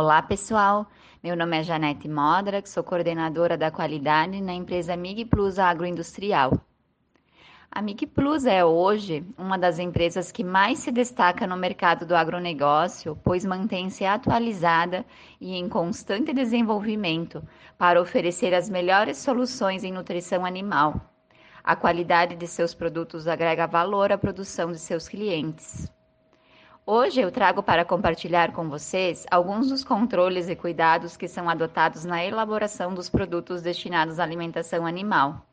Olá, pessoal. Meu nome é Janete Modra, sou coordenadora da qualidade na empresa Mig Plus Agroindustrial. A Mig Plus é hoje uma das empresas que mais se destaca no mercado do agronegócio, pois mantém-se atualizada e em constante desenvolvimento para oferecer as melhores soluções em nutrição animal. A qualidade de seus produtos agrega valor à produção de seus clientes. Hoje eu trago para compartilhar com vocês alguns dos controles e cuidados que são adotados na elaboração dos produtos destinados à alimentação animal.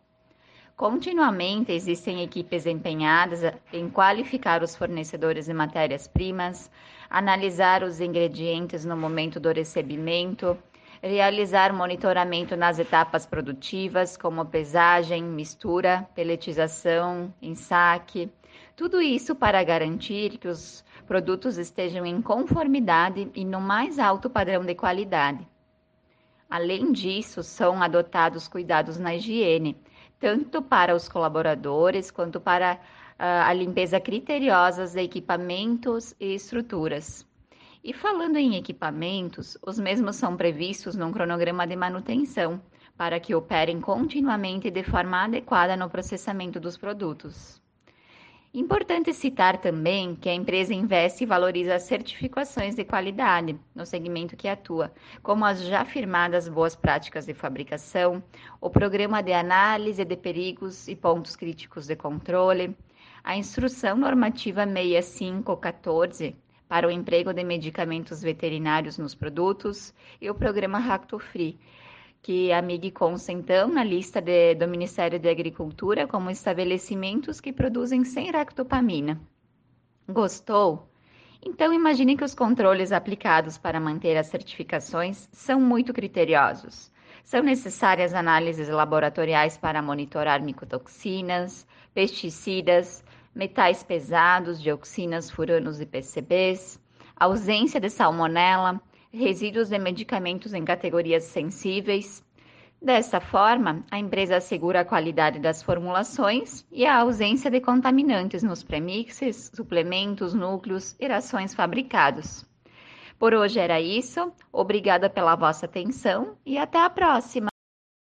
Continuamente existem equipes empenhadas em qualificar os fornecedores de matérias-primas, analisar os ingredientes no momento do recebimento, realizar monitoramento nas etapas produtivas, como pesagem, mistura, peletização, ensaque. Tudo isso para garantir que os produtos estejam em conformidade e no mais alto padrão de qualidade. Além disso, são adotados cuidados na higiene, tanto para os colaboradores quanto para uh, a limpeza criteriosa de equipamentos e estruturas. E falando em equipamentos, os mesmos são previstos num cronograma de manutenção, para que operem continuamente de forma adequada no processamento dos produtos. Importante citar também que a empresa investe e valoriza as certificações de qualidade no segmento que atua, como as já firmadas boas práticas de fabricação, o programa de análise de perigos e pontos críticos de controle, a instrução normativa 6514 para o emprego de medicamentos veterinários nos produtos e o programa Racto Free que a MIG consta então na lista de, do Ministério da Agricultura como estabelecimentos que produzem sem ractopamina. Gostou? Então imagine que os controles aplicados para manter as certificações são muito criteriosos. São necessárias análises laboratoriais para monitorar micotoxinas, pesticidas, metais pesados, dioxinas, furanos e PCBs, ausência de salmonela, resíduos de medicamentos em categorias sensíveis. Dessa forma, a empresa assegura a qualidade das formulações e a ausência de contaminantes nos premixes, suplementos, núcleos e rações fabricados. Por hoje era isso. Obrigada pela vossa atenção e até a próxima!